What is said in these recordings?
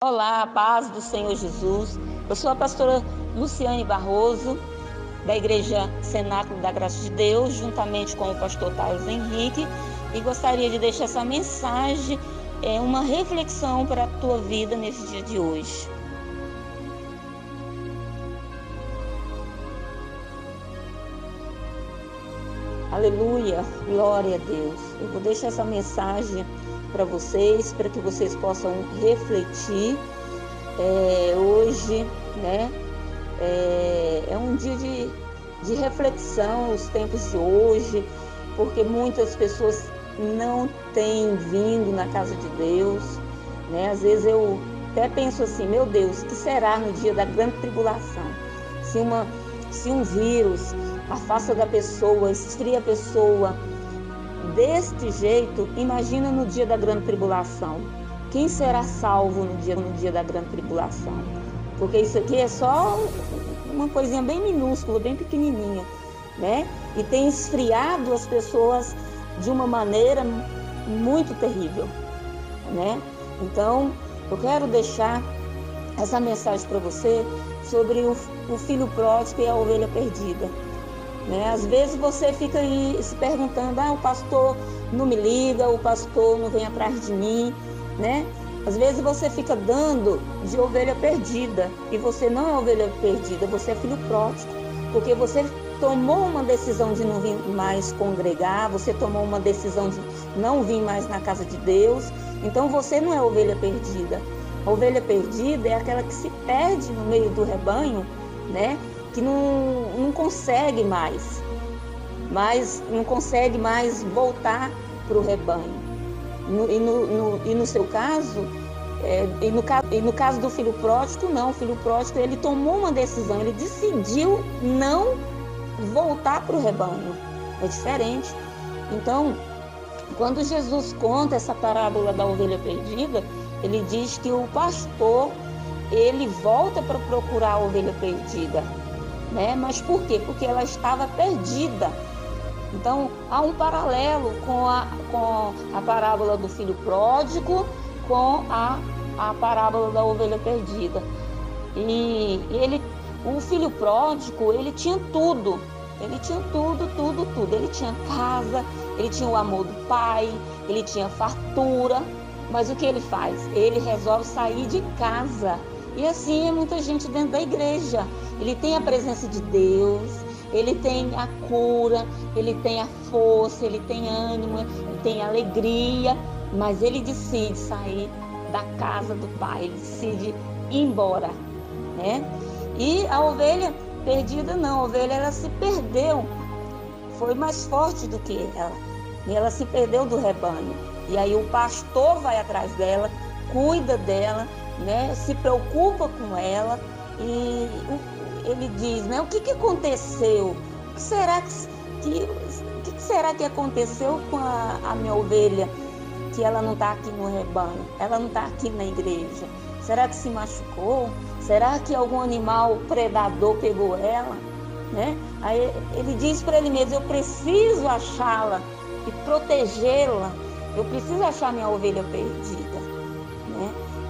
Olá, paz do Senhor Jesus. Eu sou a pastora Luciane Barroso, da Igreja Cenáculo da Graça de Deus, juntamente com o pastor Carlos Henrique, e gostaria de deixar essa mensagem, é, uma reflexão para a tua vida nesse dia de hoje. Aleluia, glória a Deus. Eu vou deixar essa mensagem para vocês, para que vocês possam refletir. É, hoje, né, é, é, um dia de, de reflexão, os tempos de hoje, porque muitas pessoas não têm vindo na casa de Deus, né? Às vezes eu até penso assim, meu Deus, que será no dia da grande tribulação? Se, uma, se um vírus afasta da pessoa, esfria a pessoa, deste jeito, imagina no dia da grande tribulação. Quem será salvo no dia, no dia da grande tribulação? Porque isso aqui é só uma coisinha bem minúscula, bem pequenininha, né? E tem esfriado as pessoas de uma maneira muito terrível, né? Então, eu quero deixar essa mensagem para você sobre o, o filho pródigo e a ovelha perdida. Né? Às vezes você fica aí se perguntando, ah, o pastor não me liga, o pastor não vem atrás de mim, né? Às vezes você fica dando de ovelha perdida e você não é ovelha perdida, você é filho pródigo, porque você tomou uma decisão de não vir mais congregar, você tomou uma decisão de não vir mais na casa de Deus, então você não é ovelha perdida. A ovelha perdida é aquela que se perde no meio do rebanho, né? Que não, não consegue mais, mas não consegue mais voltar para o rebanho. No, e, no, no, e no seu caso, é, e, no, e no caso do filho pródigo, não. O filho pródigo ele tomou uma decisão, ele decidiu não voltar para o rebanho. É diferente. Então, quando Jesus conta essa parábola da ovelha perdida, ele diz que o pastor ele volta para procurar a ovelha perdida né? Mas por quê? Porque ela estava perdida. Então, há um paralelo com a, com a parábola do filho pródigo com a, a parábola da ovelha perdida. E ele, o filho pródigo, ele tinha tudo. Ele tinha tudo, tudo, tudo. Ele tinha casa, ele tinha o amor do pai, ele tinha fartura. Mas o que ele faz? Ele resolve sair de casa e assim é muita gente dentro da igreja. Ele tem a presença de Deus, ele tem a cura, ele tem a força, ele tem ânimo, ele tem alegria, mas ele decide sair da casa do pai, ele decide ir embora, né? E a ovelha perdida não, a ovelha ela se perdeu, foi mais forte do que ela, e ela se perdeu do rebanho. E aí o pastor vai atrás dela, cuida dela, né, se preocupa com ela e ele diz, né, o que, que aconteceu? O que será que, que, que será que aconteceu com a, a minha ovelha que ela não está aqui no rebanho? Ela não está aqui na igreja? Será que se machucou? Será que algum animal predador pegou ela? Né? Aí ele diz para ele mesmo: Eu preciso achá-la e protegê-la. Eu preciso achar minha ovelha perdida.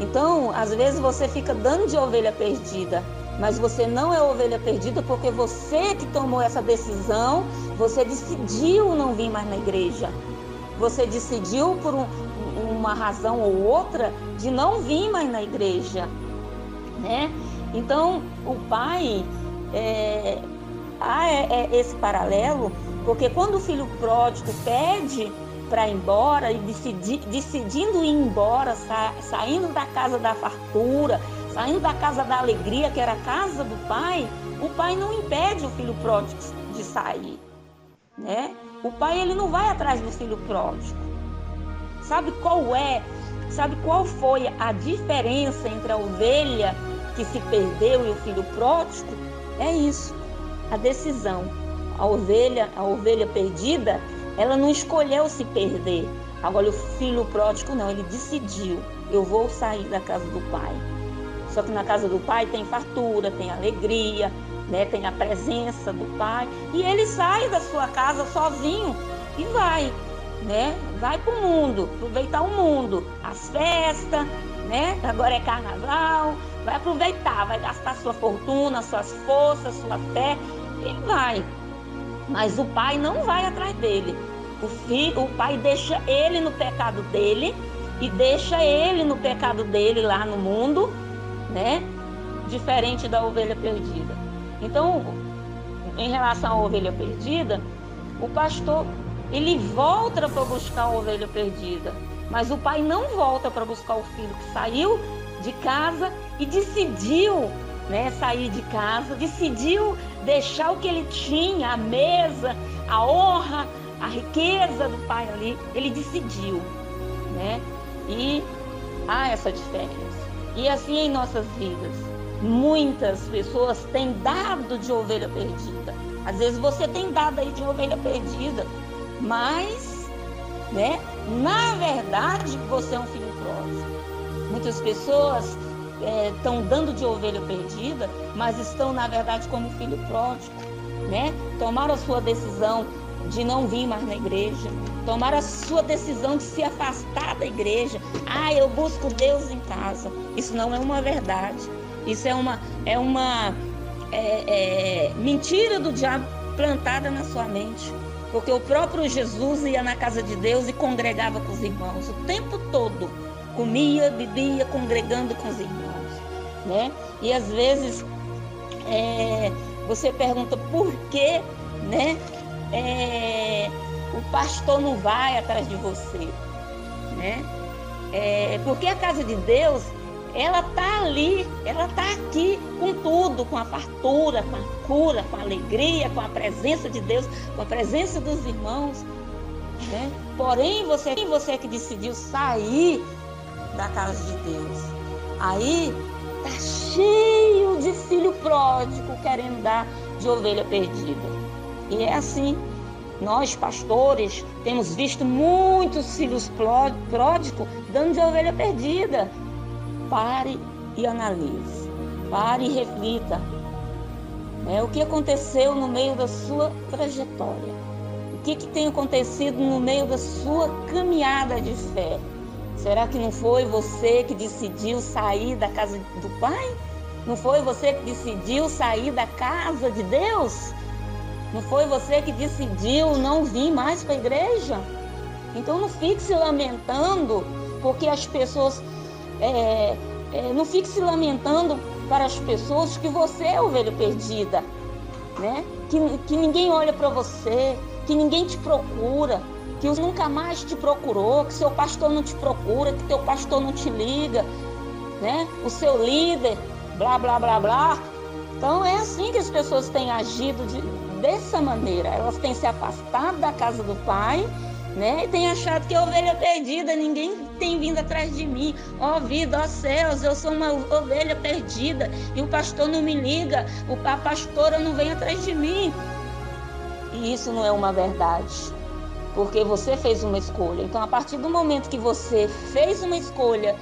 Então, às vezes você fica dando de ovelha perdida, mas você não é ovelha perdida porque você que tomou essa decisão, você decidiu não vir mais na igreja. Você decidiu por um, uma razão ou outra de não vir mais na igreja, né? Então, o pai é, há é, é esse paralelo, porque quando o filho pródigo pede para ir embora e decidi, decidindo ir embora, sa, saindo da casa da fartura, saindo da casa da alegria, que era a casa do pai, o pai não impede o filho pródigo de sair, né? O pai ele não vai atrás do filho pródigo. Sabe qual é? Sabe qual foi a diferença entre a ovelha que se perdeu e o filho pródigo? É isso, a decisão. A ovelha, a ovelha perdida, ela não escolheu se perder. Agora o filho pródigo não, ele decidiu, eu vou sair da casa do pai. Só que na casa do pai tem fartura, tem alegria, né? tem a presença do pai. E ele sai da sua casa sozinho e vai, né? Vai para o mundo, aproveitar o mundo, as festas, né? Agora é carnaval, vai aproveitar, vai gastar sua fortuna, suas forças, sua fé. Ele vai. Mas o pai não vai atrás dele. O, filho, o pai deixa ele no pecado dele e deixa ele no pecado dele lá no mundo, né? Diferente da ovelha perdida. Então, em relação à ovelha perdida, o pastor ele volta para buscar a ovelha perdida, mas o pai não volta para buscar o filho que saiu de casa e decidiu né, sair de casa, decidiu deixar o que ele tinha, a mesa, a honra, a riqueza do pai ali, ele decidiu, né? E há essa diferença. E assim em nossas vidas, muitas pessoas têm dado de ovelha perdida. Às vezes você tem dado aí de ovelha perdida, mas, né? Na verdade, você é um filho pródigo. Muitas pessoas estão é, dando de ovelha perdida, mas estão, na verdade, como filho pródigo. Né? Tomaram a sua decisão de não vir mais na igreja, tomaram a sua decisão de se afastar da igreja. Ah, eu busco Deus em casa. Isso não é uma verdade. Isso é uma, é uma é, é, mentira do diabo plantada na sua mente. Porque o próprio Jesus ia na casa de Deus e congregava com os irmãos o tempo todo. Comia, bebia, congregando com os irmãos. Né? E às vezes é, você pergunta por que né, é, o pastor não vai atrás de você. Né? É, porque a casa de Deus ela está ali, ela está aqui com tudo, com a fartura, com a cura, com a alegria, com a presença de Deus, com a presença dos irmãos. Né? Porém, você, você que decidiu sair da casa de Deus, aí tá cheio de filho pródigo querendo dar de ovelha perdida. E é assim. Nós, pastores, temos visto muitos filhos pródigos dando de ovelha perdida. Pare e analise. Pare e reflita. É, o que aconteceu no meio da sua trajetória? O que, que tem acontecido no meio da sua caminhada de fé? Será que não foi você que decidiu sair da casa do Pai? Não foi você que decidiu sair da casa de Deus? Não foi você que decidiu não vir mais para a igreja? Então não fique se lamentando porque as pessoas é, é, não fique se lamentando para as pessoas que você é ovelha perdida, né? Que, que ninguém olha para você, que ninguém te procura, que nunca mais te procurou, que seu pastor não te procura, que teu pastor não te liga, né? O seu líder, blá blá blá blá. Então é assim que as pessoas têm agido de, dessa maneira. Elas têm se afastado da casa do pai né? E tem achado que é ovelha perdida, ninguém tem vindo atrás de mim. Ó oh, vida, ó oh, céus, eu sou uma ovelha perdida e o pastor não me liga, a pastora não vem atrás de mim. E isso não é uma verdade, porque você fez uma escolha. Então, a partir do momento que você fez uma escolha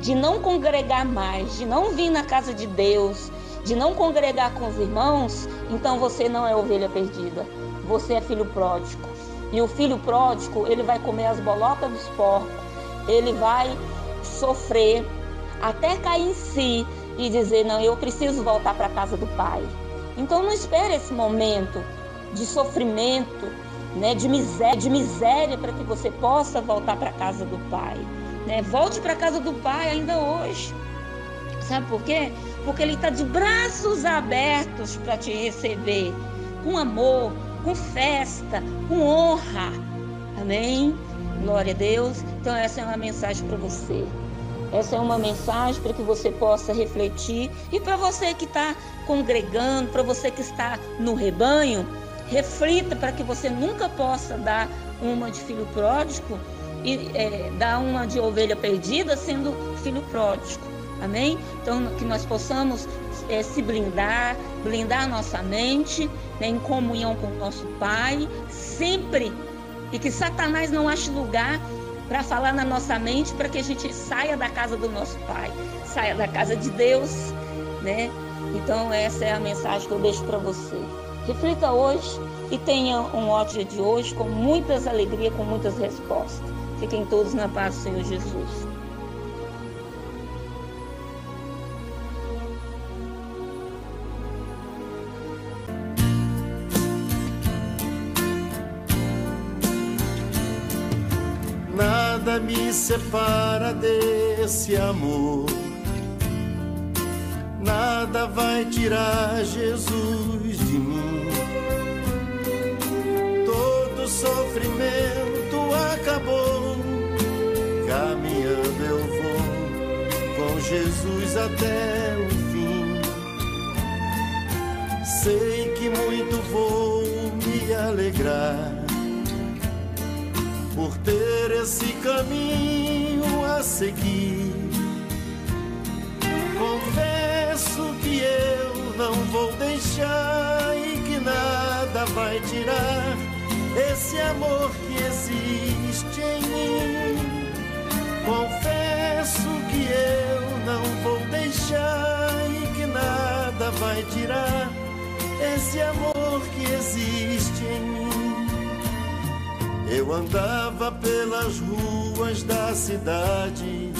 de não congregar mais, de não vir na casa de Deus, de não congregar com os irmãos, então você não é ovelha perdida, você é filho pródigo. E o filho pródigo, ele vai comer as bolotas dos porcos, ele vai sofrer até cair em si e dizer: Não, eu preciso voltar para a casa do pai. Então não espere esse momento de sofrimento, né, de miséria, de miséria para que você possa voltar para a casa do pai. Né? Volte para a casa do pai ainda hoje. Sabe por quê? Porque ele está de braços abertos para te receber com amor, com festa, com honra. Amém? Glória a Deus. Então, essa é uma mensagem para você. Essa é uma mensagem para que você possa refletir. E para você que está congregando, para você que está no rebanho, reflita para que você nunca possa dar uma de filho pródigo e é, dar uma de ovelha perdida sendo filho pródigo. Amém? Então, que nós possamos é, se blindar, blindar nossa mente né, em comunhão com o nosso Pai, sempre. E que Satanás não ache lugar para falar na nossa mente para que a gente saia da casa do nosso Pai, saia da casa de Deus, né? Então, essa é a mensagem que eu deixo para você. Reflita hoje e tenha um ótimo dia de hoje com muitas alegrias, com muitas respostas. Fiquem todos na paz do Senhor Jesus. Nada me separa desse amor Nada vai tirar Jesus de mim. Todo sofrimento acabou. Caminhando eu vou com Jesus até o fim. Sei que muito vou me alegrar por ter esse caminho a seguir. Confesso que eu não vou deixar e que nada vai tirar esse amor que existe em mim. Confesso que eu não vou deixar e que nada vai tirar esse amor que existe em mim. Eu andava pelas ruas da cidade